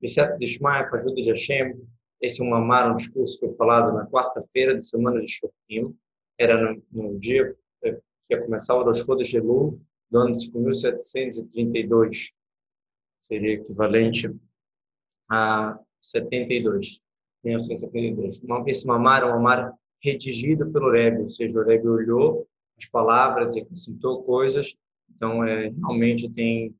Bicep de Shmaya, com a ajuda de Hashem. Esse é um Amar, um discurso que foi falado na quarta-feira da semana de Shofim. Era no, no, dia que ia começar o Rosh Chodesh Elul, do ano de 1732. Seria equivalente a 72. 1972. Esse Mamar é um Mamar redigido pelo Rebbe, ou seja, o Rebbe olhou as palavras e acrescentou coisas. Então, é, realmente tem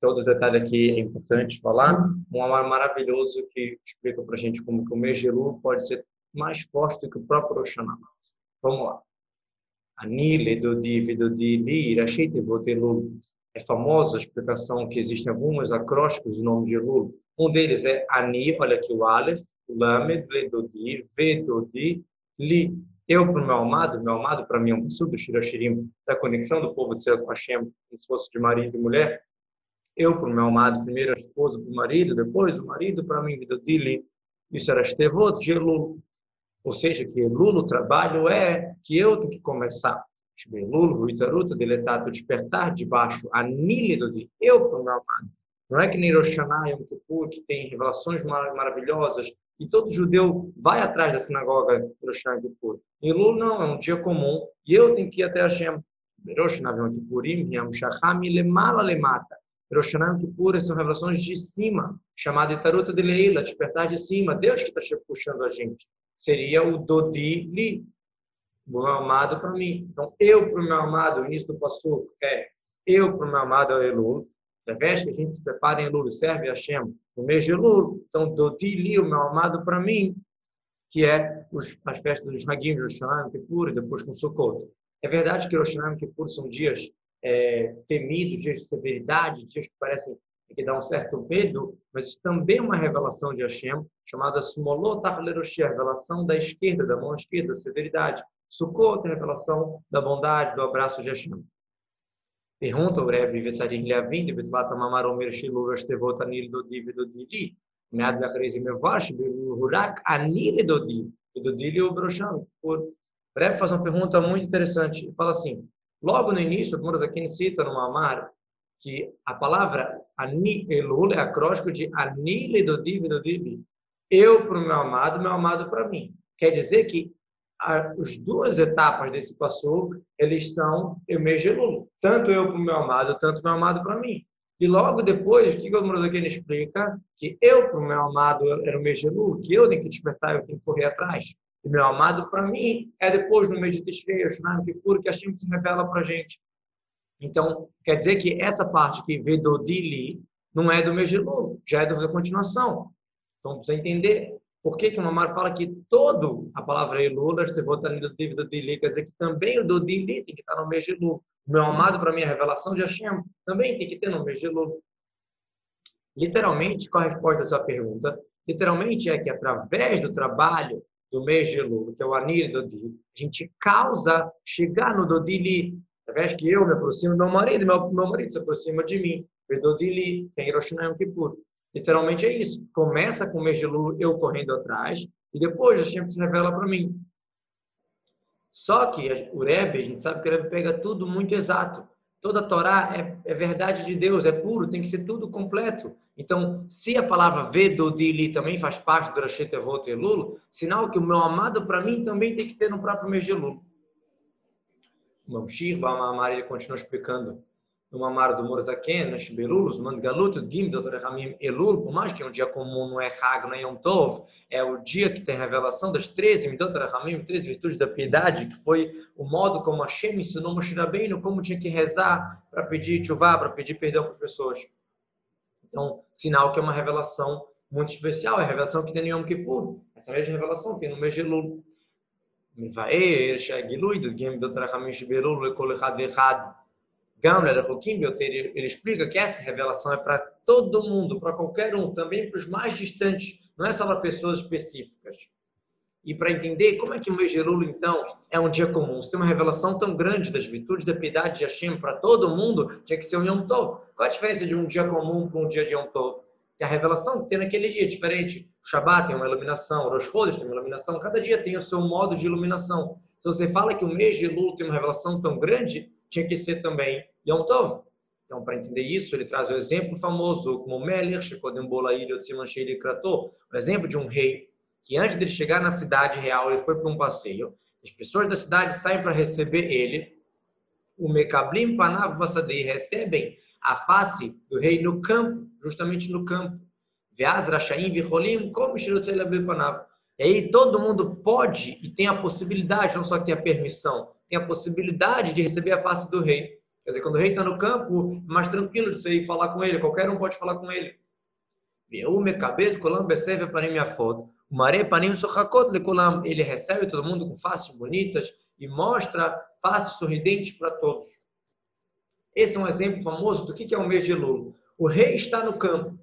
todos os detalhes aqui é importante falar. Um amar maravilhoso que explica para a gente como que o de Elul pode ser mais forte do que o próprio Rosh Vamos lá. Anile do div do li irachite votelul. É famosa a explicação que existem alguns acrósticos do nome de Elul. Um deles é Ani, olha aqui o Aleph, Lamed, Ledodi, Vedodi, Li. Eu para o meu amado, meu amado para mim é um do Shirashirim, da conexão do povo de Céu com Hashem, como se fosse de marido e mulher eu para o meu amado, primeiro a esposa para o marido, depois o marido para mim, vida dele. Isso era Estevot de Elul. Ou seja, que Elul, o trabalho é que eu tenho que começar. Elul, Ruitaruta, deletato, despertar de baixo, anílido de eu para o meu amado. Não é que nem Rosh Hashanah, que tem revelações maravilhosas, e todo judeu vai atrás da sinagoga Rosh Hashanah Kippur. Elul não, é um dia comum, e eu tenho que ir até Hashem. Rosh Hashanah Yom Kippurim, Yom Shacham, Lemala Lemata. Rosh Hashanah Kippur são revelações de cima, chamada Itaruta de Leila, despertar de cima. Deus que está puxando a gente. Seria o Dodi Li, o meu amado para mim. Então, eu para o meu amado, o início do passo é eu para o meu amado é Elul. Ao invés que a gente se prepara em Elul serve a Hashem no mês de Elul, então Dodi Li, o meu amado para mim, que é os, as festas dos Hagim Hashanah Kippur depois com Sukkot. É verdade que Rosh Hashanah Kippur são dias é, temidos, dias de severidade, dias que parecem que dá um certo medo, mas também é uma revelação de Hashem, chamada Sumolot Achleroshi, a revelação da esquerda, da mão esquerda, severidade. Sukkot, a revelação da bondade, do abraço de Hashem. Pergunta o Rebbe Vetzarim Leavin, de Betzvata Mamaromer Shilu Rashtevot Anil Dodiv Dodili, Mead Lachrezi Mevash, Hurak Anil Dodiv, Dodili Obrosham. O Rebbe faz uma pergunta muito interessante. Fala assim, Logo no início, o Murazakin cita no Mamar que a palavra ani elul é acróstico de anile do divi do divi. Eu para o meu amado, meu amado para mim. Quer dizer que as duas etapas desse passo, eles são emegelul. Tanto eu para o meu amado, tanto meu amado para mim. E logo depois, o que o Murazakin explica? Que eu para o meu amado era o megelul, que eu tenho que despertar, eu tenho que correr atrás. E meu amado, para mim, é depois no mês de Tishrei, Yom Kippur, que a Hashem se revela para a gente. Então, quer dizer que essa parte que vê do Dili não é do mês de Elul, já é da continuação. Então, precisa entender por que, que o Mamar fala que todo a palavra Elul, do Dili, quer dizer que também o do Dili tem que estar no mês de Elul. O meu amado, para mim, a revelação de Hashem também tem que ter no mês de Elul. Literalmente, qual a resposta à sua pergunta? Literalmente é que através do trabalho do mês de Elul, que é o Anir Dodi, a gente causa chegar no Dodili, através que eu me aproximo do meu marido, meu, meu marido se aproxima de mim. O Dodili tem Hiroshima Yom Kippur. Literalmente é isso. Começa com o mês de Elul, eu correndo atrás, e depois gente se revela para mim. Só que o Rebbe, a gente sabe que o Rebbe pega tudo muito exato. Toda a Torá é, é, verdade de Deus, é puro, tem que ser tudo completo. Então, se a palavra Vedodili também faz parte do Rashet Evot Elul, sinal que o meu amado para mim também tem que ter no próprio mês de Elul. Mamshir Bamamar, ele continua explicando no Mamar do Morzaken, nas Belulus, Mandgalut, Gim, Dr. Ramim, Elul, por mais que é um dia comum, não é Hag, não é Yom Tov, é o dia que tem a revelação das 13 Dr. Ramim, 13 virtudes da piedade, que foi o modo como Hashem ensinou Moshe Rabbeinu como tinha que rezar para pedir chuvá, para pedir perdão para as pessoas. Então, sinal que é uma revelação muito especial, é a revelação que tem no Yom Kippur. Essa mesma revelação tem no mês de Elul. מבאר שהגילוי דגים דותר החמיש שבלול לכל אחד ואחד Gamler Roquim ele explica que essa revelação é para todo mundo, para qualquer um, também para os mais distantes, não é só para pessoas específicas. E para entender como é que o mês de Elul, então, é um dia comum. Se tem uma revelação tão grande das virtudes da piedade de Hashem para todo mundo, tinha que ser um Yom Tov. Qual a diferença de um dia comum para um dia de Yom Tov? Tem a revelação que tem naquele dia diferente. O Shabbat tem uma iluminação, o Rosh Chodesh tem uma iluminação, cada dia tem o seu modo de iluminação. Se você fala que o mês de Elul tem uma revelação tão grande, tinha que ser também Yom Tov. Então, para entender isso, ele traz o exemplo famoso, como Melir, Shekodem Bolair, Yotziman Sheili Kratou, o exemplo de um rei que antes de chegar na cidade real, ele foi para um passeio. As pessoas da cidade saem para receber ele. O Mekablim Panav Basadei recebem a face do rei no campo, justamente no campo. Veaz Rashaim Vicholim, como Panav. E aí todo mundo pode e tem a possibilidade, não só tem a permissão, tem a possibilidade de receber a face do rei. Quer dizer, quando o rei está no campo, é mais tranquilo de você ir falar com ele, qualquer um pode falar com ele. Ele recebe todo mundo com faces bonitas e mostra faces sorridentes para todos. Esse é um exemplo famoso do que é o mês de Lula. O rei está no campo.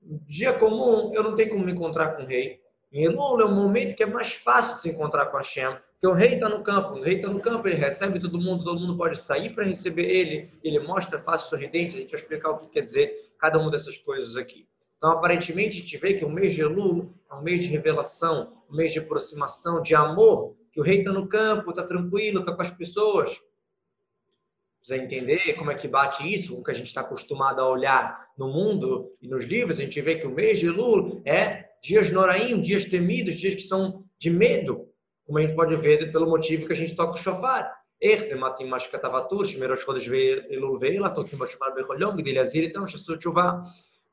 Dia comum, eu não tenho como me encontrar com o rei. Em Elul é um momento que é mais fácil de se encontrar com Hashem, porque o rei está no campo. O rei está no campo, ele recebe todo mundo, todo mundo pode sair para receber ele. Ele mostra face sorridente. A gente vai explicar o que quer dizer cada uma dessas coisas aqui. Então, aparentemente, a gente vê que o mês de Elul é um mês de revelação, um mês de aproximação, de amor, que o rei está no campo, está tranquilo, está com as pessoas. Precisa entender como é que bate isso, o que a gente está acostumado a olhar no mundo e nos livros. A gente vê que o mês de Elul é dias noraim, dias temidos, dias que são de medo, como a gente pode ver pelo motivo que a gente toca o shofar. Erze matim mashkatavatur, shmerosh chodesh elul veila, tokim bashmar becholhong, dilhazir, então, shesut chuvah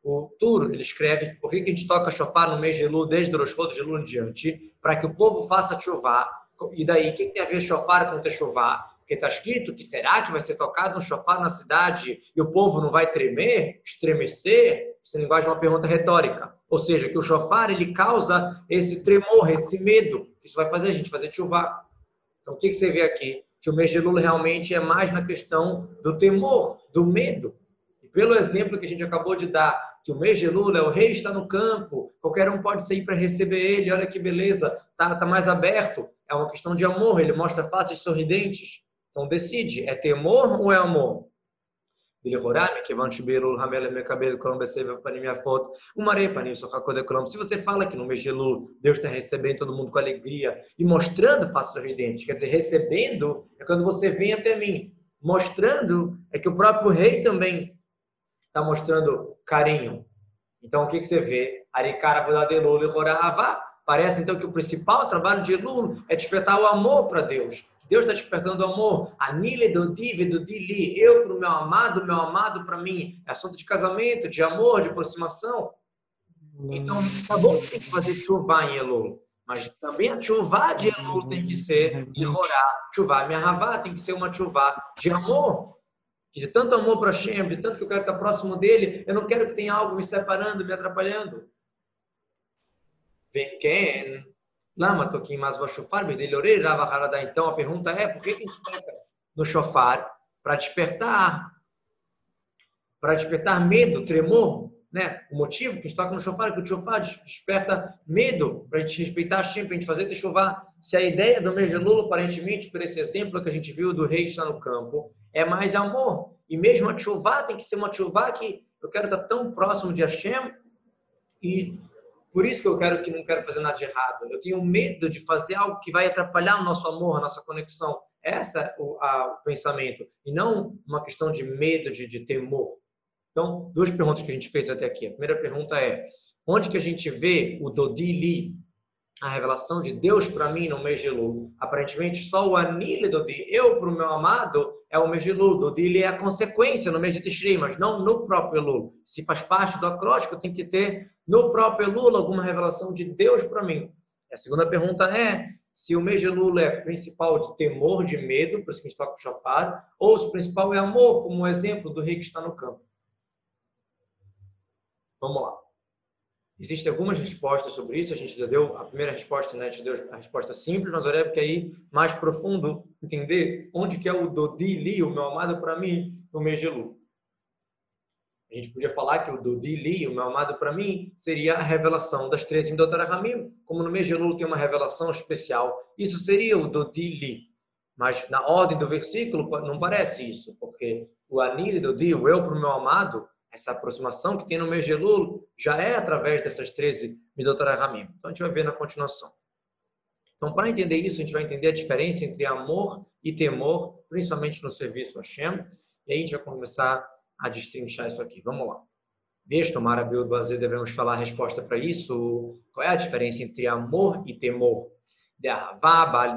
o Tur, ele escreve por que a gente toca chofar no mês de Elul, desde o Rosh de Elul em diante, para que o povo faça chuvá. E daí, o que tem a ver chofar com techuvá? Porque está escrito que será que vai ser tocado um chofar na cidade e o povo não vai tremer, estremecer? Essa linguagem é uma pergunta retórica. Ou seja, que o chofar ele causa esse tremor, esse medo. Isso vai fazer a gente fazer chuvá. Então, o que, que você vê aqui? Que o mês de Elul realmente é mais na questão do temor, do medo. E pelo exemplo que a gente acabou de dar que o mês de Lula, o rei está no campo, qualquer um pode sair para receber ele, olha que beleza, tá, tá mais aberto. É uma questão de amor, ele mostra faces sorridentes. Então decide, é temor ou é amor? Se você fala que no mês de Lula Deus está recebendo todo mundo com alegria e mostrando faces sorridentes, quer dizer, recebendo é quando você vem até mim. Mostrando é que o próprio rei também está mostrando carinho. Então, o que, que você vê? Arikara Elul e Parece então que o principal trabalho de Elul é despertar o amor para Deus. Deus está despertando o amor. Anile do dive do dili. Eu para o meu amado, meu amado para mim. É assunto de casamento, de amor, de aproximação. Então, tá bom que tem que fazer chuva em Elul. Mas também a chuva de Elul tem que ser Ihorá. Chuva, minha ravá tem que ser uma chuva de amor de tanto amor para Hashem, de tanto que eu quero estar próximo dele, eu não quero que tenha algo me separando, me atrapalhando. Vem quem? Lama toquim o shofar, Então a pergunta é, por que a gente toca no shofar para despertar para despertar medo, tremor, né? O motivo que a gente toca no shofar é que o shofar desperta medo para a gente respeitar Hashem, para a gente fazer de chovar. Se a ideia do mês de Lula, aparentemente, por esse exemplo que a gente viu do rei estar no campo, é mais amor. E mesmo a chuva tem que ser uma chuva que eu quero estar tão próximo de Hashem e por isso que eu quero que não quero fazer nada de errado. Eu tenho medo de fazer algo que vai atrapalhar o nosso amor, a nossa conexão. Essa é o, a, o pensamento e não uma questão de medo, de, de temor. Então, duas perguntas que a gente fez até aqui. A primeira pergunta é: onde que a gente vê o Dodili a revelação de Deus para mim no mês de Lu. Aparentemente, só o anile do dia, eu para o meu amado, é o mês de Lu. Do dia é a consequência no mês de Tishrei, mas não no próprio Lu. Se faz parte do acróstico, tem que ter no próprio Lu alguma revelação de Deus para mim. A segunda pergunta é se o mês de Lula é principal de temor, de medo, por isso que a gente toca o chafar, ou se o principal é amor, como o exemplo do rei que está no campo. Vamos lá. Existem algumas respostas sobre isso. A gente já deu a primeira resposta, né? A gente deu a resposta simples, mas olha que aí mais profundo entender onde que é o Dodili, o meu amado para mim, no mês de Lu. A gente podia falar que o Dodili, o meu amado para mim, seria a revelação das três em Doutora Ramim. Como no mês de Lu tem uma revelação especial, isso seria o Dodili. Mas na ordem do versículo não parece isso, porque o Anil do Di, o eu para o meu amado, essa aproximação que tem no Elul já é através dessas 13 Midot Ramim. Então a gente vai ver na continuação. Então, para entender isso, a gente vai entender a diferença entre amor e temor, principalmente no serviço a Hashem. E aí a gente vai começar a destrinchar isso aqui. Vamos lá. Veja, tomara Bazer, devemos falar a resposta para isso. Qual é a diferença entre amor e temor? De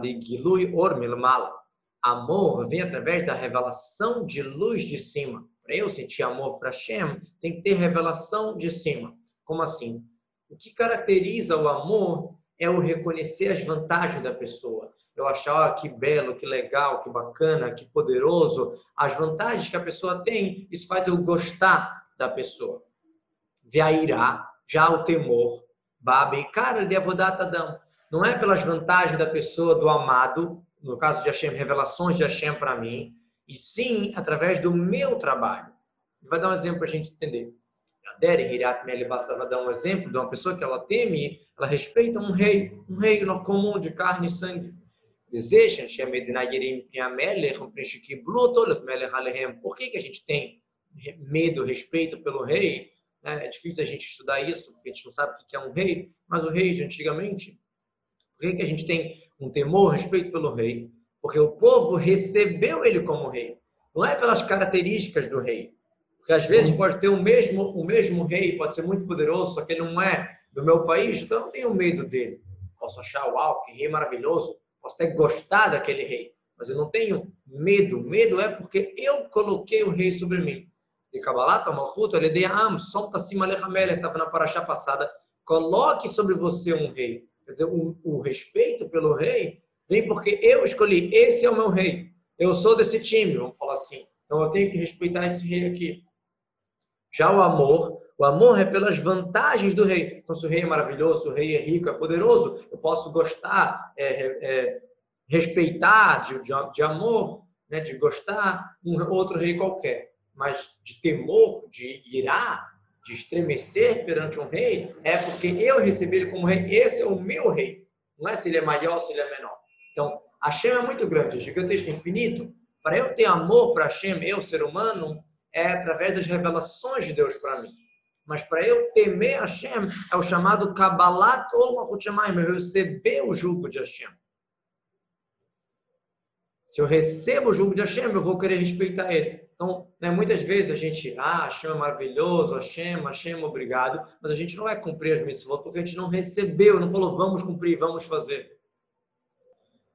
de Gilui. Amor vem através da revelação de luz de cima. Para eu sentir amor para Hashem, tem que ter revelação de cima. Como assim? O que caracteriza o amor é o reconhecer as vantagens da pessoa. Eu achar ah, que belo, que legal, que bacana, que poderoso, as vantagens que a pessoa tem, isso faz eu gostar da pessoa. Veairá, já o temor, babe, cara de avodata Não é pelas vantagens da pessoa, do amado, no caso de Hashem, revelações de Hashem para mim, e sim através do meu trabalho. Vai dar um exemplo para a gente entender. Dere Hirat Melibassa vai dar um exemplo de uma pessoa que ela teme, ela respeita um rei, um rei comum de carne e sangue. Desejam Por que, que a gente tem medo, respeito pelo rei? É difícil a gente estudar isso, porque a gente não sabe o que é um rei, mas o rei de antigamente, por que, que a gente tem um temor, respeito pelo rei? Porque o povo recebeu ele como rei. Não é pelas características do rei, porque às vezes pode ter o mesmo, o mesmo rei, pode ser muito poderoso, só que ele não é do meu país, então eu não tenho medo dele. Posso achar, uau, que rei maravilhoso, posso até gostar daquele rei, mas eu não tenho medo. Medo é porque eu coloquei o rei sobre mim. E Kabbalat, Malchut, ele de Am, Som cima Lechamel, estava na paraxá passada, coloque sobre você um rei. Quer dizer, o, o respeito pelo rei vem porque eu escolhi, esse é o meu rei. Eu sou desse time, vamos falar assim. Então eu tenho que respeitar esse rei aqui. Já o amor, o amor é pelas vantagens do rei. Então, se o rei é maravilhoso, o rei é rico, é poderoso, eu posso gostar, é, é, respeitar de, de, de amor, né, de gostar um outro rei qualquer. Mas de temor, de irá, de estremecer perante um rei, é porque eu recebi ele como rei. Esse é o meu rei. Não é se ele é maior se ele é menor. Então, Hashem é muito grande, é gigantesco, infinito. Para eu ter amor para Hashem, eu, ser humano, é através das revelações de Deus para mim. Mas para eu temer Hashem, é o chamado Kabbalat Olmachut Shemaim, eu receber o jugo de Hashem. Se eu recebo o jugo de Hashem, eu vou querer respeitar ele. Então, né, muitas vezes a gente, ah, Hashem é maravilhoso, Hashem, Hashem, obrigado, mas a gente não vai cumprir as mitzvot porque a gente não recebeu, não falou, vamos cumprir, vamos fazer.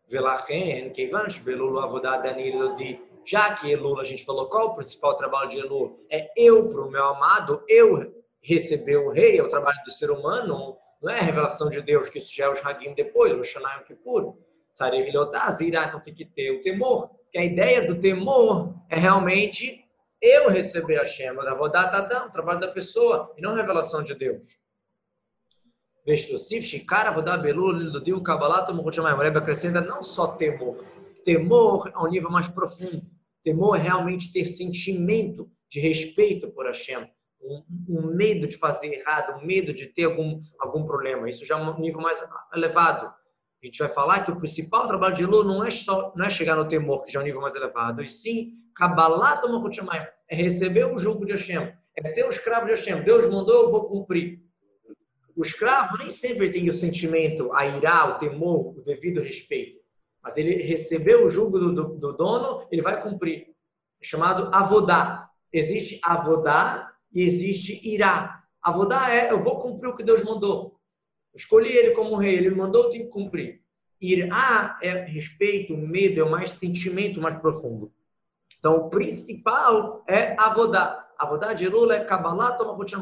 Velachen, Kevansh, Belulu Avodah Danilo de já que Elul, a gente falou qual o principal trabalho de Elul? É eu para o meu amado, eu receber o rei, é o trabalho do ser humano, não é a revelação de Deus, que isso já é o Hagim depois, o Shanaim Kippur. Então tem que ter o temor, que a ideia do temor é realmente eu receber a Shema, da Vodatadam, o trabalho da pessoa, e não a revelação de Deus. Veshtosif, Shikara, Vodabelu, Liludim, Kabbalah, Tomukuchamayim. O Rebbe acrescenta não só temor, temor a um nível mais profundo. Temor é realmente ter sentimento de respeito por Hashem, um, um, medo de fazer errado, um medo de ter algum, algum problema. Isso já é um nível mais elevado. A gente vai falar que o principal trabalho de Elul não é só não é chegar no temor, que já é um nível mais elevado, e sim Kabbalah é receber o jugo de Hashem, é ser o escravo de Hashem. Deus mandou, eu vou cumprir. O escravo nem sempre tem o sentimento, a irá, o temor, o devido respeito mas ele recebeu o jugo do, do, do dono, ele vai cumprir. É chamado avodá. Existe avodá e existe irá. Avodá é eu vou cumprir o que Deus mandou. Eu escolhi ele como rei, ele mandou, eu tenho que cumprir. Irá é respeito, medo, é mais sentimento mais profundo. Então, o principal é avodá. Avodá de Lula é Kabbalah Tomahut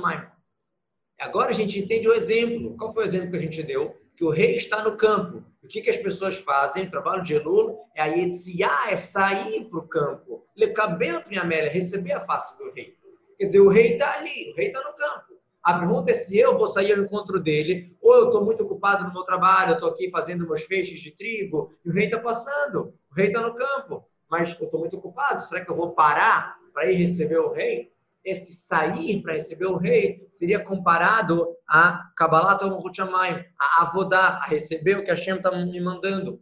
Agora a gente entende o exemplo. Qual foi o exemplo que a gente deu? Que o rei está no campo. O que, que as pessoas fazem? O trabalho de Elul é a Yetziá, é sair para o campo. Le cabelo Amélia, receber a face do rei. Quer dizer, o rei está ali, o rei está no campo. A pergunta é se eu vou sair ao encontro dele, ou eu estou muito ocupado no meu trabalho, estou aqui fazendo meus feixes de trigo, e o rei está passando, o rei está no campo, mas eu estou muito ocupado, será que eu vou parar para ir receber o rei? Esse sair para receber o rei seria comparado a Kabbalat Chamayim, a avodar, a receber o que Hashem está me mandando.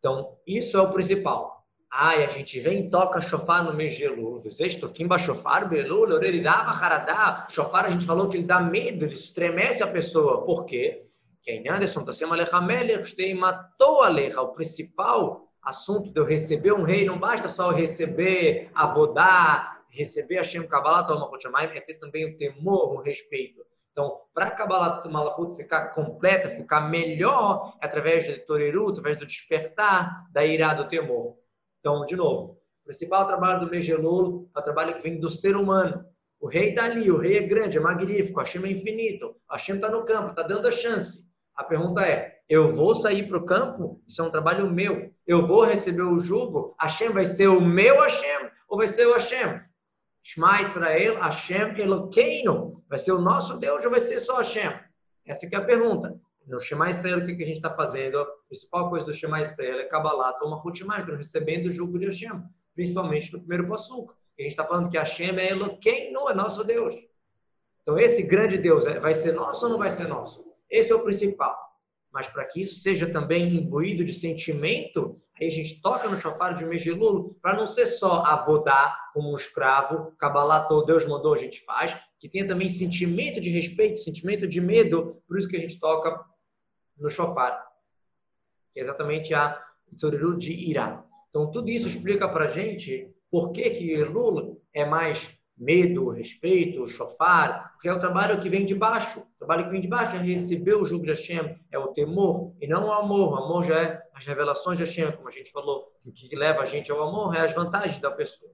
Então, isso é o principal. E a gente vem e toca shofar no mês de Elul. Kimba shofar, belul, orerirava, haradá. Shofar a gente falou que ele dá medo, ele estremece a pessoa. Por quê? Que em Anderson está sendo alecha melech, matou alecha. O principal assunto de eu receber um rei, não basta só eu receber, avodar, receber Hashem Kabbalah Malchut Shamayim, é ter também o temor, o respeito. Então, para a Kabbalah Malachut ficar completa, ficar melhor, é através do Toreru, através do despertar da ira do temor. Então, de novo, o principal trabalho do Megelul é o trabalho que vem do ser humano. O rei está ali, o rei é grande, é magnífico, Hashem é infinito, Hashem está no campo, está dando a chance. A pergunta é: eu vou sair para o campo? Isso é um trabalho meu. Eu vou receber o jugo? Hashem vai ser o meu Hashem ou vai ser o Hashem? Shema Israel, Hashem Elokeinu. Vai ser o nosso Deus ou vai ser só Hashem? Essa é a pergunta. No Shema Israel, o que, que a gente está fazendo? A principal coisa do Shema Israel é Kabbalah, toma Rutimai, então recebendo o jugo de Hashem, principalmente no primeiro passuco. A gente está falando que Hashem é Elokeinu, é nosso Deus. Então, esse grande Deus é, vai ser nosso ou não vai ser nosso? Esse é o principal. Mas para que isso seja também imbuído de sentimento, aí a gente toca no chofar de Megilulo, para não ser só avodar como um escravo, Kabbalah, Deus mandou, a gente faz, que tenha também sentimento de respeito, sentimento de medo, por isso que a gente toca no chofar, que é exatamente a Tzuriru de Irá. Então, tudo isso explica para a gente por que, que Lula é mais medo, respeito, chofar, porque é o trabalho que vem de baixo. O trabalho que vem de baixo é receber o jugo de Hashem, é o temor, e não o amor. O amor já é as revelações de Hashem, como a gente falou, o que leva a gente ao amor é as vantagens da pessoa.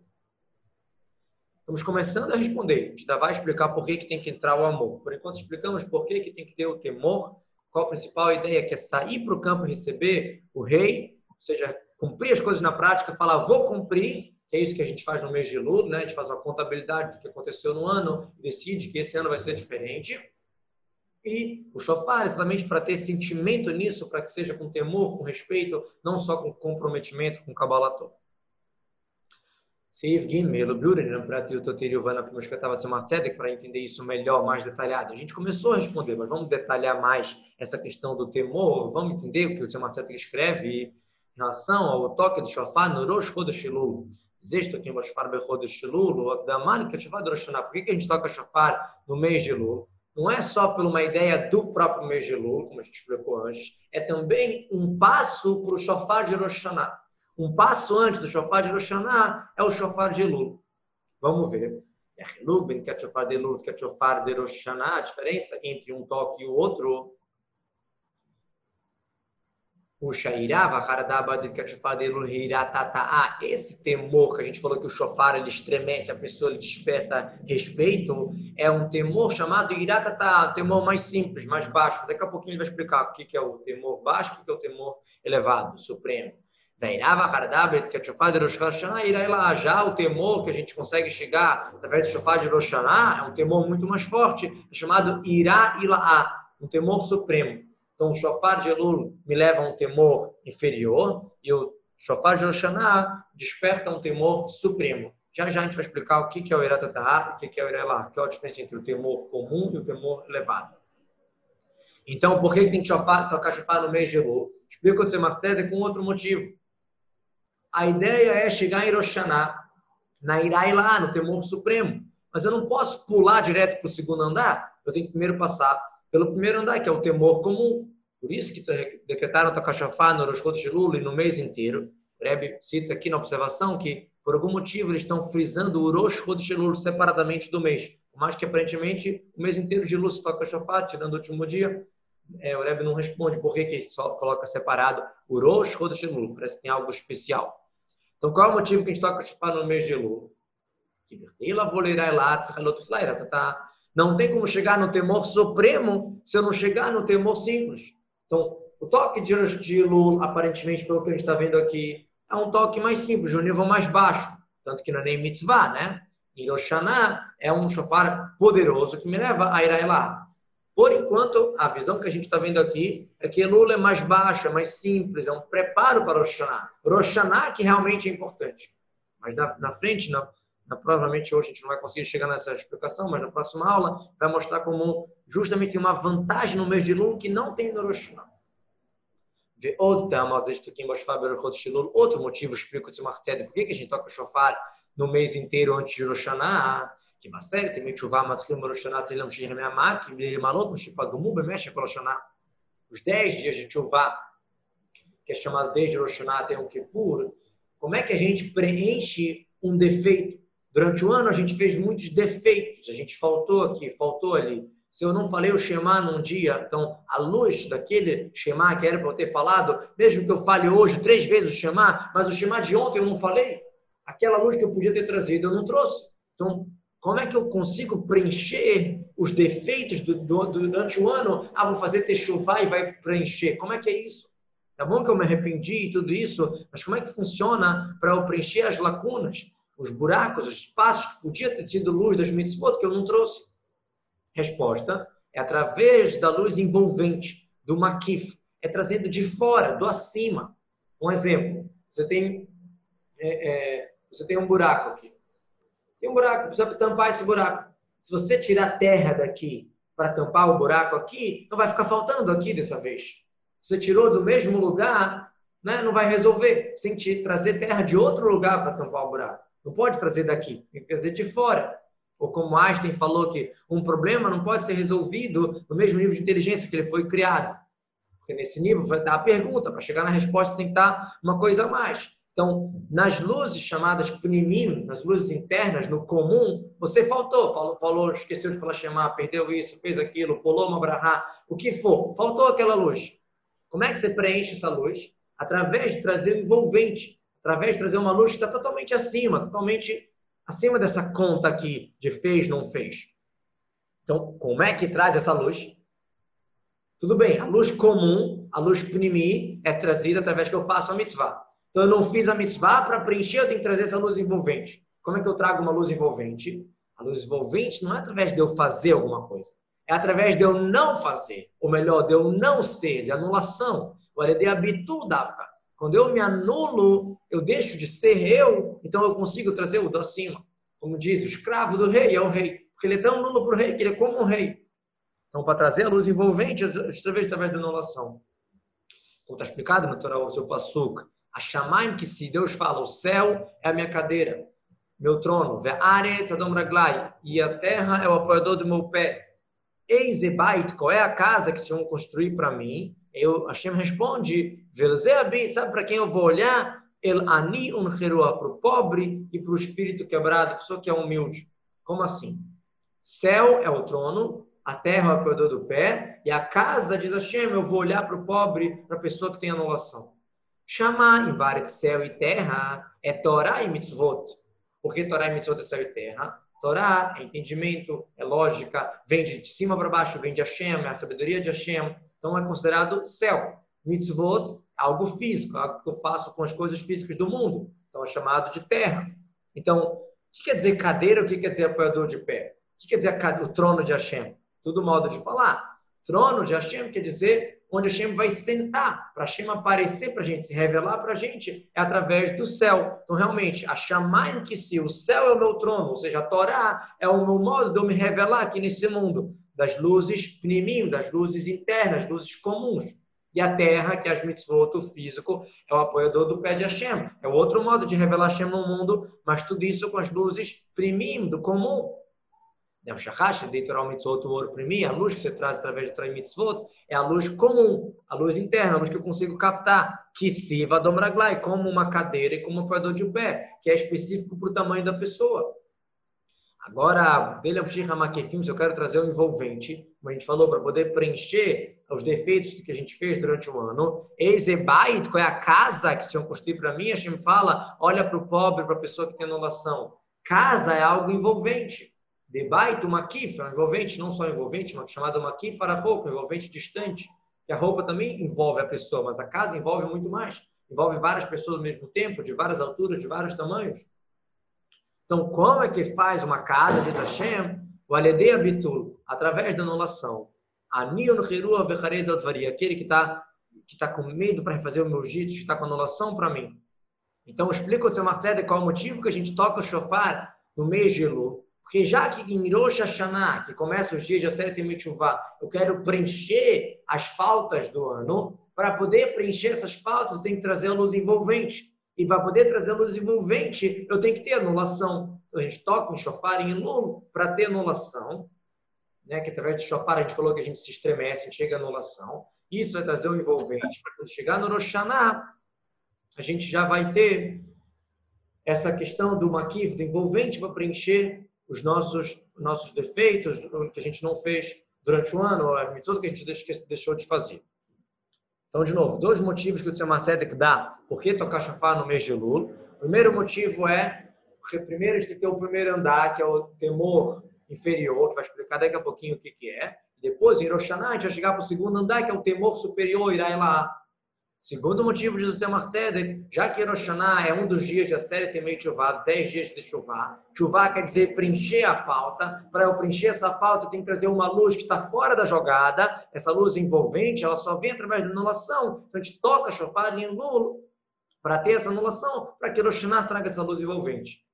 Estamos começando a responder. A gente vai explicar por que, que tem que entrar o amor. Por enquanto, explicamos por que, que tem que ter o temor, qual a principal ideia, que é sair para o campo e receber o rei, ou seja, cumprir as coisas na prática, falar, vou cumprir, que é isso que a gente faz no mês de luto, né? A gente faz uma contabilidade do que aconteceu no ano, decide que esse ano vai ser diferente. E o shofar, exatamente para ter sentimento nisso, para que seja com temor, com respeito, não só com comprometimento, com kabbalató. Seiv Gimel, Buren, para entender isso melhor, mais detalhado. A gente começou a responder, mas vamos detalhar mais essa questão do temor, vamos entender o que o Tzemar Tzedek escreve em relação ao toque do shofar no Rosh Chodesh Elul. Existe aqui uma shofar bechodesh Lul, o Akdaman, shofar de Por que a gente toca shofar no mês de Lul? Não é só por uma ideia do próprio mês de Lul, como a gente explicou antes, é também um passo para o shofar de Rosh Um passo antes do shofar de Rosh é o shofar de Lul. Vamos ver. Lubin, que é shofar de Lul, que é shofar de Rosh A diferença entre um toque e o outro esse temor que a gente falou que o shofar ele estremece, a pessoa ele desperta respeito, é um temor chamado iratata, um temor mais simples, mais baixo. Daqui a pouquinho ele vai explicar o que é o temor baixo, o que é o temor elevado, supremo. Já o temor que a gente consegue chegar através do shofar de Rosh é um temor muito mais forte, é chamado Irá Ilaá, um temor supremo. Então, o shofar de Elul me leva a um temor inferior e o shofar de Oshaná desperta um temor supremo. Já já a gente vai explicar o que é o Iratatá e o que é o Irelá, que é a diferença entre o temor comum e o temor elevado. Então, por que tem que shofar, tocar shofar no mês de Elul? Explica o Tzemach com outro motivo. A ideia é chegar em Roshaná, na Irailá, no temor supremo. Mas eu não posso pular direto para o segundo andar. Eu tenho que primeiro passar pelo primeiro andar, que é o temor comum. Por isso que decretaram Takashafá no Rosh Chodesh Lula e no mês inteiro. O Rebbe cita aqui na observação que, por algum motivo, eles estão frisando o Rosh Chodesh Lula separadamente do mês. Mais que, aparentemente, o mês inteiro de luz toca Shafá, tirando o último dia, é, o Rebbe não responde por que, só coloca separado o Rosh Chodesh Lula. Parece que tem algo especial. Então, qual é o motivo que a gente toca Shafá no mês de Lula? Que não tem como chegar no temor supremo se eu não chegar no temor simples. Então, o toque de, de aparentemente, pelo que a gente está vendo aqui, é um toque mais simples, de um nível mais baixo. Tanto que não é nem mitzvah, né? Hiroshana é um shofar poderoso que me leva a ir lá. Por enquanto, a visão que a gente está vendo aqui é que Lula é mais baixo, é mais simples, é um preparo para Roshaná. Roshaná que realmente é importante. Mas na, na frente, na, então, provavelmente hoje a gente não vai conseguir chegar nessa explicação, mas na próxima aula vai mostrar como justamente tem uma vantagem no mês de Lula que não tem no Rosh Outro motivo, explica o Marcelo, por que a gente toca o shofar no mês inteiro antes de Rosh que Marcelo tem Mitchuvá, Matrim, Rosh Hashanah, Selam, Shir, Meamá, Kiblir, Malot, Mishipagumub, tipo, Meshach, Rosh Os 10 dias de Tchuvá, que é chamado desde Rosh Hashanah até o Kippur, como é que a gente preenche um defeito? Durante o ano a gente fez muitos defeitos, a gente faltou aqui, faltou ali. Se eu não falei o Shema num dia, então a luz daquele Shema que era para eu ter falado, mesmo que eu fale hoje três vezes o Shema, mas o Shema de ontem eu não falei, aquela luz que eu podia ter trazido eu não trouxe. Então, como é que eu consigo preencher os defeitos do, do, durante o ano? Ah, vou fazer techuvá e vai preencher. Como é que é isso? Tá bom que eu me arrependi e tudo isso, mas como é que funciona para eu preencher as lacunas, os buracos, os espaços que podia ter sido luz das mitzvot que eu não trouxe? Resposta é através da luz envolvente, do makif. É trazendo de fora, do acima. Um exemplo, você tem, é, é, você tem um buraco aqui. Tem um buraco, precisa tampar esse buraco. Se você tirar terra daqui para tampar o buraco aqui, não vai ficar faltando aqui dessa vez. Você tirou do mesmo lugar, né? não vai resolver. Você tem que trazer terra de outro lugar para tampar o buraco. Não pode trazer daqui, tem que trazer de fora. Ou como Einstein falou que um problema não pode ser resolvido no mesmo nível de inteligência que ele foi criado. Porque nesse nível vai dar a pergunta, para chegar na resposta tem que estar uma coisa a mais. Então, nas luzes chamadas primim, nas luzes internas, no comum, você faltou, falou, falou esqueceu de falar chamar, perdeu isso, fez aquilo, pulou uma brahá, o que for, faltou aquela luz. Como é que você preenche essa luz? Através de trazer um envolvente, através de trazer uma luz que está totalmente acima, totalmente acima dessa conta aqui de fez, não fez. Então, como é que traz essa luz? Tudo bem, a luz comum, a luz pnimi, é trazida através que eu faço a mitzvah. Então, eu não fiz a mitzvah para preencher, eu tenho que trazer essa luz envolvente. Como é que eu trago uma luz envolvente? A luz envolvente não é através de eu fazer alguma coisa. É através de eu não fazer, ou melhor, de eu não ser, de anulação. Olha, de habitu dafka. Quando eu me anulo, eu deixo de ser eu, então eu consigo trazer o do acima. Como diz, o escravo do rei é o rei. Porque ele é tão nulo para o rei que ele é como o rei. Então, para trazer a luz envolvente, através, através da anulação. Como está explicado no Torá, o seu. A Shamaim, que se Deus fala, o céu é a minha cadeira, meu trono. E a terra é o apoiador do meu pé. Eizebait, qual é a casa que se vão construir para mim? Eu, Hashem responde, sabe para quem eu vou olhar? El ani uncherua, para o pobre e para o espírito quebrado, pessoa que é humilde. Como assim? Céu é o trono, a terra é o apoiador do pé, e a casa, diz Hashem, eu vou olhar para o pobre, para a pessoa que tem anulação. Chamar em vários céu e terra é Torá e mitzvot. Por que Torá e mitzvot é céu e terra? Torá é entendimento, é lógica, vem de cima para baixo, vem de Hashem, é a sabedoria de Hashem. Então é considerado céu. Mitzvot, algo físico, algo que eu faço com as coisas físicas do mundo. Então é chamado de terra. Então, o que quer dizer cadeira? O que quer dizer apoiador de pé? O que quer dizer o trono de Hashem? Tudo modo de falar. Trono de Hashem quer dizer onde Hashem vai sentar, para Hashem aparecer para a gente, se revelar para a gente, é através do céu. Então, realmente, a chamar que se o céu é o meu trono, ou seja, a Torá é o meu modo de eu me revelar aqui nesse mundo, das luzes pnimim, das luzes internas, luzes comuns. E a terra, que é as mitzvot, o físico, é o apoiador do pé de Hashem. É outro modo de revelar Hashem no mundo, mas tudo isso com as luzes primim, do comum. Né, o shachash, deitoral mitzvot, o ouro mim, a luz que você traz através do Traim mitzvot, é a luz comum, a luz interna, a luz que eu consigo captar, que siva domraglai, como uma cadeira e como um apoiador de um pé, que é específico para o tamanho da pessoa. Agora, se eu quero trazer o um envolvente, como a gente falou, para poder preencher os defeitos que a gente fez durante o ano. Ezebait, qual é a casa que se vão construir para mim? A gente fala, olha para o pobre, para a pessoa que tem anulação. Casa é algo envolvente. Debaito, makif, é um envolvente, não só envolvente, mas chamado makif para roupa, envolvente distante. Que a roupa também envolve a pessoa, mas a casa envolve muito mais. Envolve várias pessoas ao mesmo tempo, de várias alturas, de vários tamanhos. Então, como é que faz uma casa, diz Hashem, o aledei abitul, através da anulação. Anion hirua vecharedotvari, aquele que está que tá com medo para refazer o meu jito, que está com anulação para mim. Então, explica o Tzemach qual é o motivo que a gente toca o shofar no mês de Elu, porque já que em Rosh Hashanah, que começa os dias de Aseret Mitzvah, eu quero preencher as faltas do ano, para poder preencher essas faltas, eu tenho que trazer a luz envolvente. E para poder trazer a luz envolvente, eu tenho que ter anulação. Então a gente toca um shofar em Elul para ter anulação, né? que através do shofar a gente falou que a gente se estremece, a gente chega à anulação. Isso vai trazer o envolvente. Quando chegar no Rosh Hashanah, a gente já vai ter essa questão do maquiv, do envolvente, para preencher os nossos, nossos defeitos, o que a gente não fez durante o ano, a mitzvot que a gente deixou de fazer. Então, de novo, dois motivos que o Tzemar Sedek dá por que tocar chafar no mês de Lula. O primeiro motivo é, porque primeiro a gente tem que ter o primeiro andar, que é o temor inferior, que vai explicar daqui a pouquinho o que, que é. Depois, em Rosh a gente vai chegar para o segundo andar, que é o temor superior, irá lá. Segundo motivo de José Marcedek, já que Rosh Hashanah é um dos dias da série Temei Chuvá, 10 dias de chuvá, chuvá quer dizer preencher a falta, para eu preencher essa falta tem que trazer uma luz que está fora da jogada, essa luz envolvente, ela só vem através da anulação, então a gente toca chofar em Lulo para ter essa anulação, para que Rosh Hashanah traga essa luz envolvente.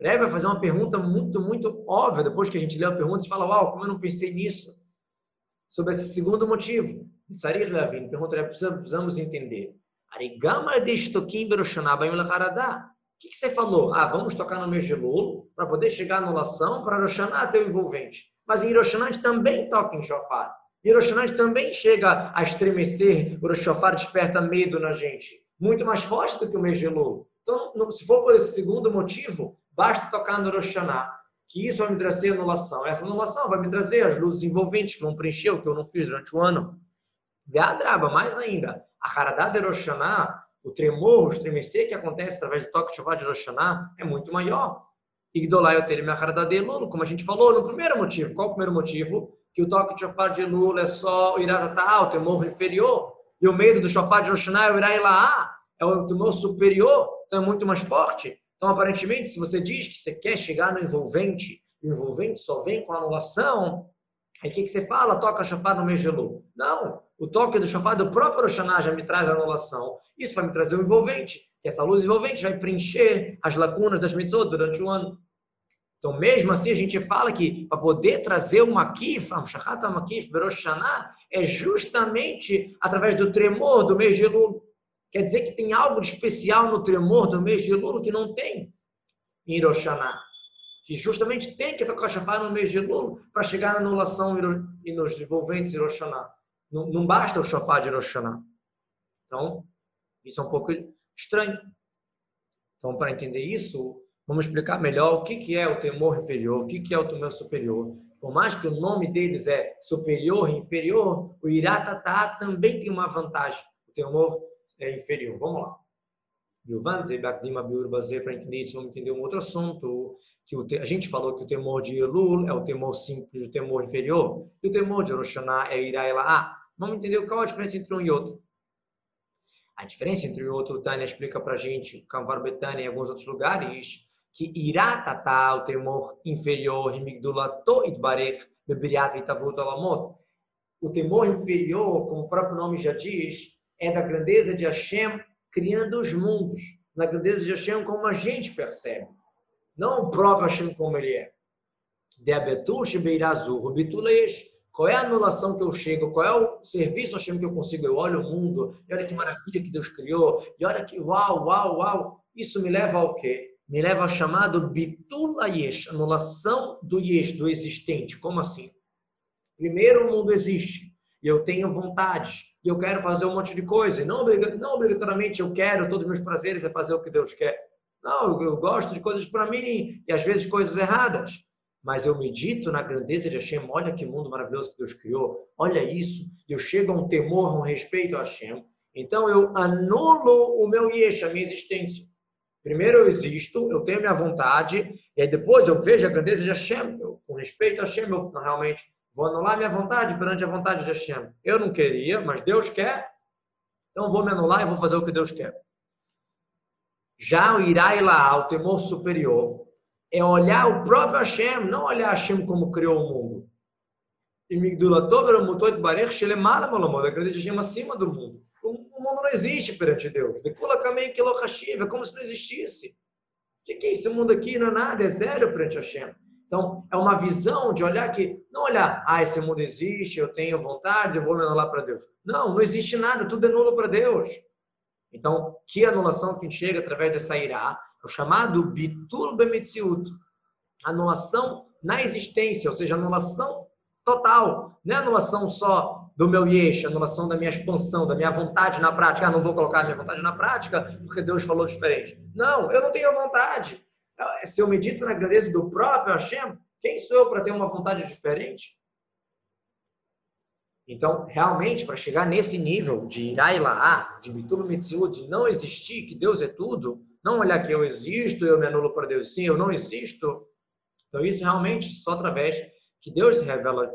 Rebbe vai fazer uma pergunta muito, muito óbvia, depois que a gente lê a pergunta, e fala, uau, como eu não pensei nisso? Sobre esse segundo motivo. Pergunta, Rebbe, precisamos entender. O que, você falou? Ah, vamos tocar no Lulo para poder chegar à anulação, para Roshaná ter o envolvente. Mas em Roshaná também toca em shofar. Em Roshaná também chega a estremecer, o shofar desperta medo na gente. Muito mais forte do que o Lulo. Então, se for por esse segundo motivo, Basta tocar no Rosh que isso vai me trazer anulação. Essa anulação vai me trazer as luzes envolventes que vão preencher o que eu não fiz durante o ano. Veadraba, mais ainda, a Haradá de o tremor, o estremecer que acontece através do toque de chuva de Rosh é muito maior. Igdolai minha Haradá de Elul, como a gente falou no primeiro motivo. Qual o primeiro motivo? Que o toque de shofar de Elul é só o Iratatá, o temor inferior. E o medo do shofar de Rosh é o Irailaá, é o temor superior, então é muito mais forte. Então, aparentemente, se você diz que você quer chegar no envolvente, e o envolvente só vem com anulação, aí o que, que você fala? Toca chafar no Lu. Não, o toque do chafar do próprio Oxaná já me traz a anulação. Isso vai me trazer o envolvente, que essa luz envolvente vai preencher as lacunas das mitzvot durante o ano. Então, mesmo assim, a gente fala que para poder trazer o makif, um shachat makif, berosh é justamente através do tremor do mês de Lula. Quer dizer que tem algo de especial no tremor do mês de Lula que não tem em Hiroshima. Que justamente tem que tocar chafar no mês de Lula para chegar na anulação e nos envolventes Hiroshima. Não, não basta o chafar de Hiroshima. Então, isso é um pouco estranho. Então, para entender isso, vamos explicar melhor o que, é o temor inferior, o que, é o temor superior. Por mais que o nome deles é superior e inferior, o Iratatá também tem uma vantagem. O temor é inferior. Vamos lá. Para entender isso, vamos entender um outro assunto. Que. A gente falou que o temor de Elul é o temor simples, o temor inferior, e o temor de Rosh é Iraela Ah, Vamos entender qual a diferença entre um e outro. A diferença entre um e outro, Tânia explica para a gente, Kamvar Betânia, em alguns outros lugares, que Iratata, o temor inferior, Himigdulato Idbarech, Bebiriat Vitavut Alamot. O temor inferior, como o próprio nome já diz, é da grandeza de Hashem criando os mundos, na grandeza de Hashem como a gente percebe, não o próprio Hashem como ele é. Qual é a anulação que eu chego? Qual é o serviço Hashem que eu consigo? Eu olho o mundo, e olha que maravilha que Deus criou, e olha que uau, uau, uau. Isso me leva ao quê? Me leva ao chamado Bitul Yesh, anulação do Yesh, do existente. Como assim? Primeiro o mundo existe, e eu tenho vontades, e eu quero fazer um monte de coisa. E não, não obrigatoriamente eu quero, todos os meus prazeres é fazer o que Deus quer. Não, eu gosto de coisas para mim e às vezes coisas erradas. Mas eu medito na grandeza de Hashem. Olha que mundo maravilhoso que Deus criou. Olha isso. Eu chego a um temor, a um respeito a Hashem. Então eu anulo o meu yesh, a minha existência. Primeiro eu existo, eu tenho minha vontade, e aí depois eu vejo a grandeza de Hashem. Eu, com respeito a Hashem, eu realmente Vou anular minha vontade perante a vontade de Hashem. Eu não queria, mas Deus quer. Então vou me anular e vou fazer o que Deus quer. Já o Irai lá, o temor superior, é olhar o próprio Hashem, não olhar Hashem como criou o mundo. E o de Hashem acima do mundo. O mundo não existe perante Deus. De Kula Kamei Kilohashiv, é como se não existisse. O que é esse mundo aqui? Não é nada, é zero perante Hashem. Então, é uma visão de olhar que, não olhar, ah, esse mundo existe, eu tenho vontade, eu vou me anular para Deus. Não, não existe nada, tudo é nulo para Deus. Então, que anulação que chega através dessa irá, é o chamado bitul bemetziut, anulação na existência, ou seja, anulação total, não é anulação só do meu yesh, anulação da minha expansão, da minha vontade na prática. Ah, não vou colocar a minha vontade na prática porque Deus falou diferente. Não, eu não tenho vontade. Se eu medito na grandeza do próprio Hashem, quem sou eu para ter uma vontade diferente? Então, realmente, para chegar nesse nível de Irailaá, de Bitum Mitzvot, de não existir, que Deus é tudo, não olhar que eu existo, eu me anulo para Deus, sim, eu não existo. Então, isso realmente só através que Deus se revela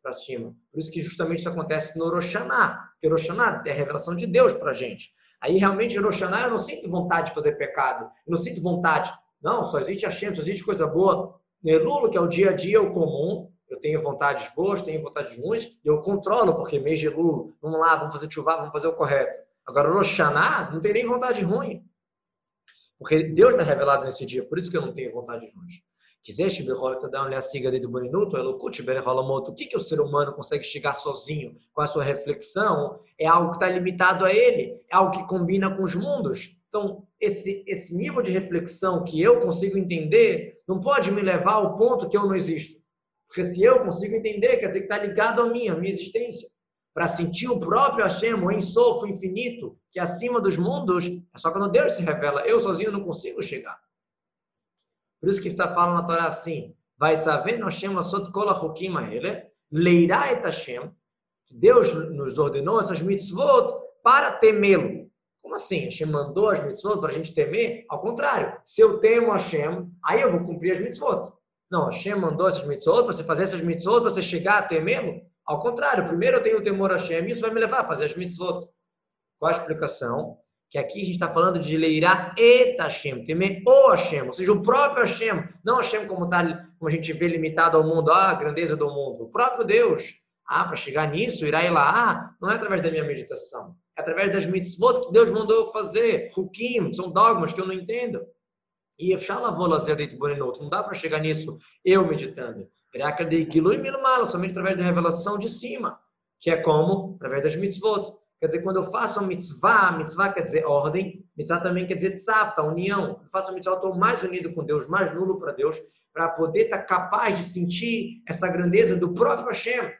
para cima. Por isso que justamente isso acontece no Roshaná, que Roshaná é a revelação de Deus para a gente. Aí, realmente, no Roshaná, eu não sinto vontade de fazer pecado, eu não sinto vontade. Não, só existe Hashem, só existe coisa boa. Nelulo, que é o dia a dia, o comum, eu tenho vontades boas, tenho vontades ruins, e eu controlo, porque mês de Lula, vamos lá, vamos fazer chuva, vamos fazer o correto. Agora, no Xaná, não tem nem vontade ruim. Porque Deus está revelado nesse dia, por isso que eu não tenho vontade ruins. Quiseste dar uma siga do minuto, o que que o ser humano consegue chegar sozinho com a sua reflexão? É algo que está limitado a ele, é algo que combina com os mundos. Então, esse, esse nível de reflexão que eu consigo entender não pode me levar ao ponto que eu não existo. Porque se eu consigo entender, quer dizer que está ligado a mim, a minha existência. Para sentir o próprio Hashem, o Ensof, o infinito, que é acima dos mundos, é só quando Deus se revela. Eu sozinho não consigo chegar. Por isso que está falando na Torá assim, vai achukim ele, leirá Hashem, Deus nos ordenou essas mitzvot para temê-lo. Como assim? Hashem mandou as mitzvot para a gente temer? Ao contrário, se eu temo Hashem, aí eu vou cumprir as mitzvot. Não, Hashem mandou essas mitzvot para você fazer essas mitzvot, para você chegar a temê-lo? Ao contrário, primeiro eu tenho o temor a Hashem e isso vai me levar a fazer as mitzvot. Qual a explicação? Que aqui a gente está falando de leirar et Hashem, temer o Hashem, ou seja, o próprio Hashem, não Hashem como, tá, como a gente vê limitado ao mundo, ah, a grandeza do mundo, o próprio Deus. Ah, para chegar nisso, irá ir lá, não é através da minha meditação, é através das mitzvot que Deus mandou eu fazer, hukim, são dogmas que eu não entendo. E não dá para chegar nisso eu meditando. Somente através da revelação de cima, que é como? Através das mitzvot. Quer dizer, quando eu faço uma mitzvah, mitzvah quer dizer ordem, mitzvah também quer dizer tzapta, união. Eu faço uma mitzvah, eu estou mais unido com Deus, mais nulo para Deus, para poder estar tá capaz de sentir essa grandeza do próprio Hashem.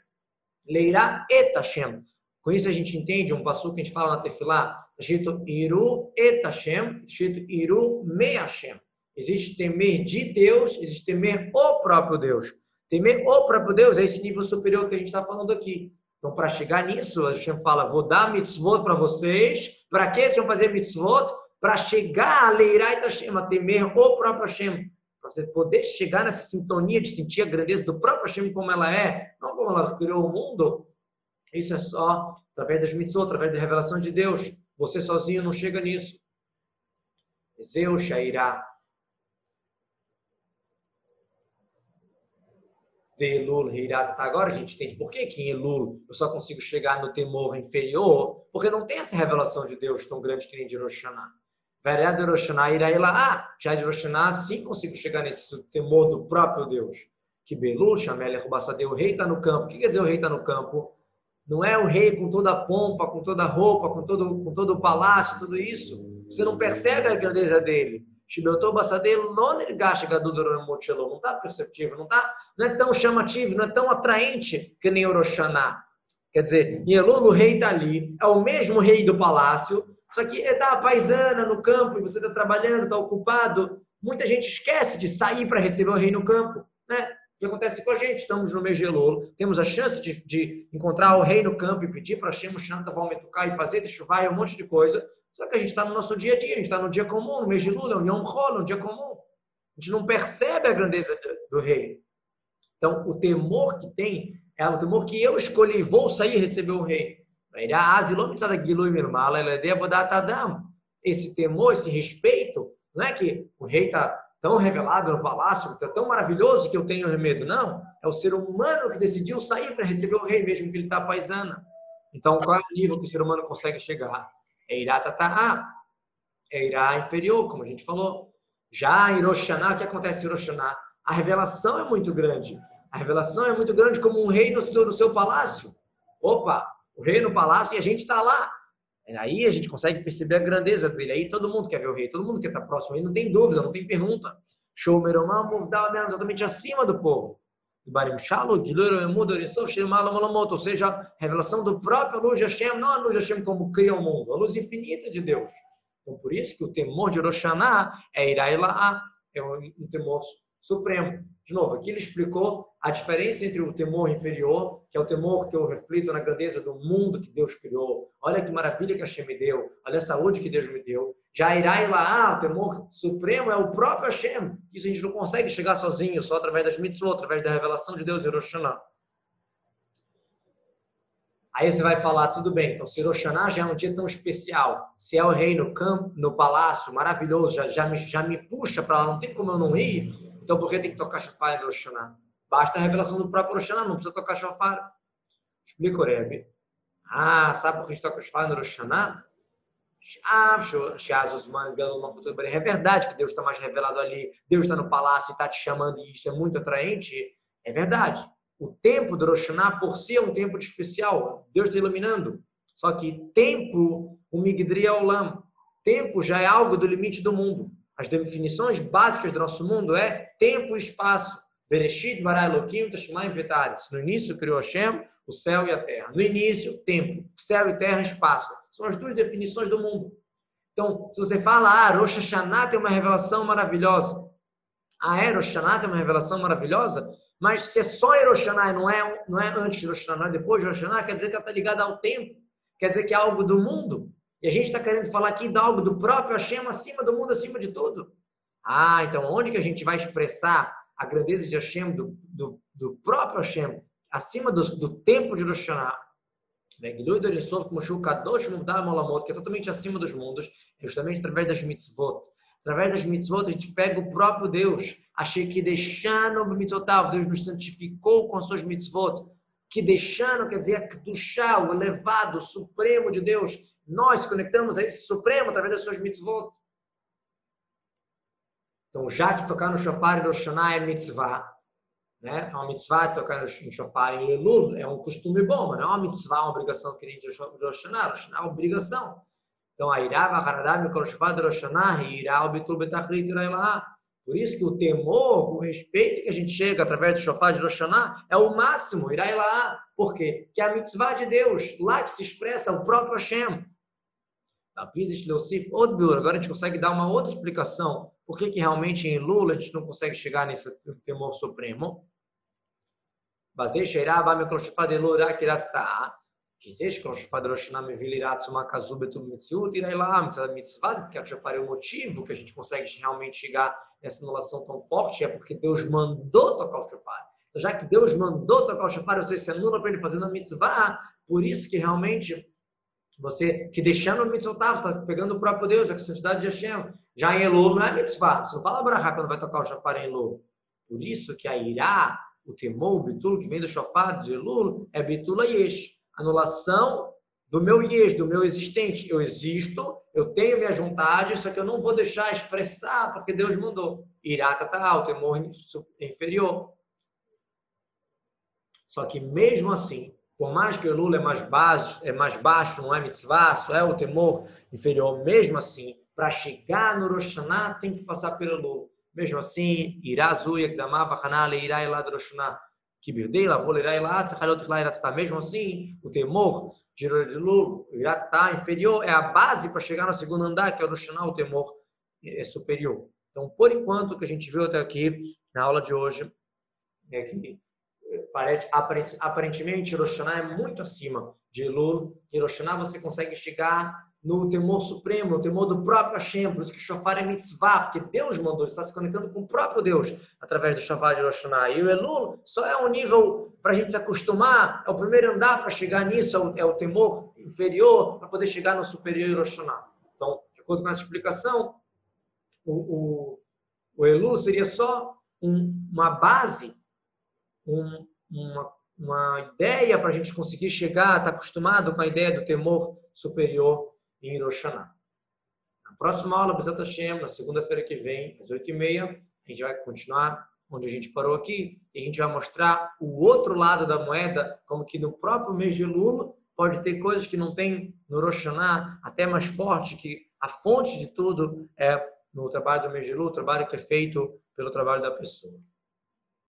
Leirá et Hashem. Com isso a gente entende um passo que a gente fala na Tefilá, escrito Iru et Hashem, escrito Iru me Hashem. Existe temer de Deus, existe temer o próprio Deus. Temer o próprio Deus é esse nível superior que a gente está falando aqui. Então, para chegar nisso, a gente fala, vou dar mitzvot para vocês. Para que eles vão fazer mitzvot? Para chegar a leirar Hashem, a temer o próprio Hashem. Para você poder chegar nessa sintonia de sentir a grandeza do próprio Hashem como ela é, não como ela criou o mundo. Isso é só através das mitzvot, através da revelação de Deus. Você sozinho não chega nisso. Zeus Shairá. De Elul, Hirat. Agora a gente entende por que, que em Elul eu só consigo chegar no temor inferior, porque não tem essa revelação de Deus tão grande que nem de Roshaná. Veré de Roshaná irá lá. Ah, já de Roshaná sim consigo chegar nesse temor do próprio Deus. Que Belul, Shamel, Rubassadeu, o rei está no campo. O que quer dizer o rei está no campo? Não é o rei com toda a pompa, com toda a roupa, com todo, com todo o palácio, tudo isso. Você não percebe a grandeza dele. Shibeotou Bassadelo não nergacha Gaduzoro Mochelo. Não está perceptível, não, tá, não é tão chamativo, não é tão atraente que nem Oroshaná. Quer dizer, em Elul, o rei está ali, é o mesmo rei do palácio, só que está paisana no campo e você está trabalhando, está ocupado. Muita gente esquece de sair para receber o rei no campo. Né? O que acontece com a gente? Estamos no mês de Elul, temos a chance de, de encontrar o rei no campo e pedir para Hashem Shanta Valmetukai e fazer chuvar e um monte de coisa. Só que a gente está no nosso dia a dia, a gente está no dia comum, no mês de Lula, um Yom Hol, um dia comum. A gente não percebe a grandeza do rei. Então, o temor que tem é o temor que eu escolhi, vou sair e receber o rei. Esse temor, esse respeito, não é que o rei está tão revelado no palácio, está tão maravilhoso que eu tenho medo. Não, é o ser humano que decidiu sair para receber o rei, mesmo que ele está paisana. Então, qual é o nível que o ser humano consegue chegar? Irá Tataá, é Irá inferior, como a gente falou. Já em Roshaná, o que acontece em Roshaná? A revelação é muito grande. A revelação é muito grande como um rei no seu, no seu palácio. Opa, o rei no palácio e a gente está lá. Aí a gente consegue perceber a grandeza dele. Aí todo mundo quer ver o rei, todo mundo quer estar próximo. Aí não tem dúvida, não tem pergunta. Show Meromá, Movdal, totalmente acima do povo. Ou seja, revelação do próprio luz Hashem, não a luz Hashem como cria o mundo, a luz infinita de Deus. Então, por isso que o temor de Rosh é Irailá, é um temor supremo. De novo, aqui ele explicou a diferença entre o temor inferior, que é o temor que eu reflito na grandeza do mundo que Deus criou. Olha que maravilha que Hashem me deu. Olha a saúde que Deus me deu. Já irá lá, o temor supremo é o próprio Hashem. Isso a gente não consegue chegar sozinho, só através das mitzvot, através da revelação de Deus, Hiroshana. Aí você vai falar, tudo bem, então se Hiroshana já é um dia tão especial, se é o rei no campo, no palácio, maravilhoso, já, já, me, já me puxa para lá, não tem como eu não ir, então por que tem que tocar shofar em Hiroshana? Basta a revelação do próprio Hiroshana, não precisa tocar shofar. Explica o Rebbe. Ah, sabe por que a gente toca shofar em Hiroshana? É verdade que Deus está mais revelado ali, Deus está no palácio e está te chamando e isso é muito atraente. É verdade. O tempo do Rosh por si é um tempo especial. Deus está iluminando. Só que tempo, o Migdri Olam, tempo já é algo do limite do mundo. As definições básicas do nosso mundo é tempo e espaço. Bereshit bara Elohim tashmaim. No início criou Hashem o céu e a terra. No início, tempo. Céu e terra, espaço. São as duas definições do mundo. Então, se você fala, ah, Rosh Hashanah tem uma revelação maravilhosa. Ah, é, Rosh Hashanah tem uma revelação maravilhosa? Mas se é só Rosh Hashanah, não é, não é antes de Rosh Hashanah, é depois de Rosh Hashanah, quer dizer que ela está ligada ao tempo. Quer dizer que é algo do mundo. E a gente está querendo falar aqui de algo do próprio Hashem acima do mundo, acima de tudo. Ah, então onde que a gente vai expressar a grandeza de Hashem, do, do, do próprio Hashem, acima do, do tempo de Rosh Hashanah? Megilui Dorisov, como Shu Kadosh Mudar que é totalmente acima dos mundos, é justamente através das mitzvot. Através das mitzvot, a gente pega o próprio Deus. Achei que deixando o mitzotav, Deus nos santificou com as suas mitzvot. Que deixando quer dizer chá, o elevado, o supremo de Deus. Nós conectamos a esse supremo através das suas mitzvot. Então, já que tocar no shofar no Shana é mitzvah, né? É uma mitzvah tocar no shofar em Elul, é um costume bom, mas não é uma mitzvah, uma obrigação que nem de Rosh Hashanah. É uma obrigação. Então, a irá, vaharadá, mikol shofar de Rosh Hashanah, irá, o bitul betachrit, irá lá. Por isso que o temor, o respeito que a gente chega através do shofar de Rosh Hashanah é o máximo, irá lá. Por quê? Que é a mitzvah de Deus, lá que se expressa o próprio Hashem. Agora a gente consegue dar uma outra explicação. Por que, que realmente em Lula a gente não consegue chegar nesse temor supremo? Bazei Sheirah Ba Mikroshifá de Lura Kirat Ta'a. Quiseres Kroshifá de Roshanam Vilirat Sumakazu Betum Mitziut Irei lá, Mitzvah que a o motivo que a gente consegue realmente chegar nessa anulação tão forte é porque Deus mandou tocar o shofar. Então, já que Deus mandou tocar o shofar, você se anula para ele fazer na mitzvah, por isso que realmente você, que deixando o mitzvah, você está pegando o próprio Deus, a santidade de Hashem. Já em Elul não é mitzvah, você não fala brahá quando vai tocar o shofar em Elul. Por isso que a irá o temor, o bitul, que vem do shofar de Elul, é bitula yesh. Anulação do meu yesh, do meu existente. Eu existo, eu tenho minhas vontades, só que eu não vou deixar expressar porque Deus mandou. Irata tá o temor inferior. Só que mesmo assim, por mais que o Elul é mais baixo, é mais baixo, não é mitzvah, só é o temor inferior, mesmo assim, para chegar no Rosh Hashanah tem que passar pelo Elul. Mesmo assim. Mesmo assim, o temor de Lulu, irá tá inferior, é a base para chegar no segundo andar, que é o roshana, o temor é superior. Então, por enquanto, o que a gente viu até aqui na aula de hoje é que parece, aparentemente Hiroshima é muito acima de Elul. Hiroshima você consegue chegar no temor supremo, no temor do próprio Hashem, por isso que Shofar é mitzvah, porque Deus mandou, está se conectando com o próprio Deus através do Shofar de Rosh E o Elul só é um nível para a gente se acostumar, é o primeiro andar para chegar nisso, é o, é o temor inferior para poder chegar no superior Rosh Então, de acordo com essa explicação, o, o, o Elul seria só um, uma base, um, uma, uma ideia para a gente conseguir chegar, estar tá acostumado com a ideia do temor superior em Hiroshima. Na próxima aula, Bezat Hashem, na segunda-feira que vem, às 8h30, a gente vai continuar onde a gente parou aqui e a gente vai mostrar o outro lado da moeda, como que no próprio mês de Lula pode ter coisas que não tem no Rosh até mais forte, que a fonte de tudo é no trabalho do mês de Lula, o trabalho que é feito pelo trabalho da pessoa.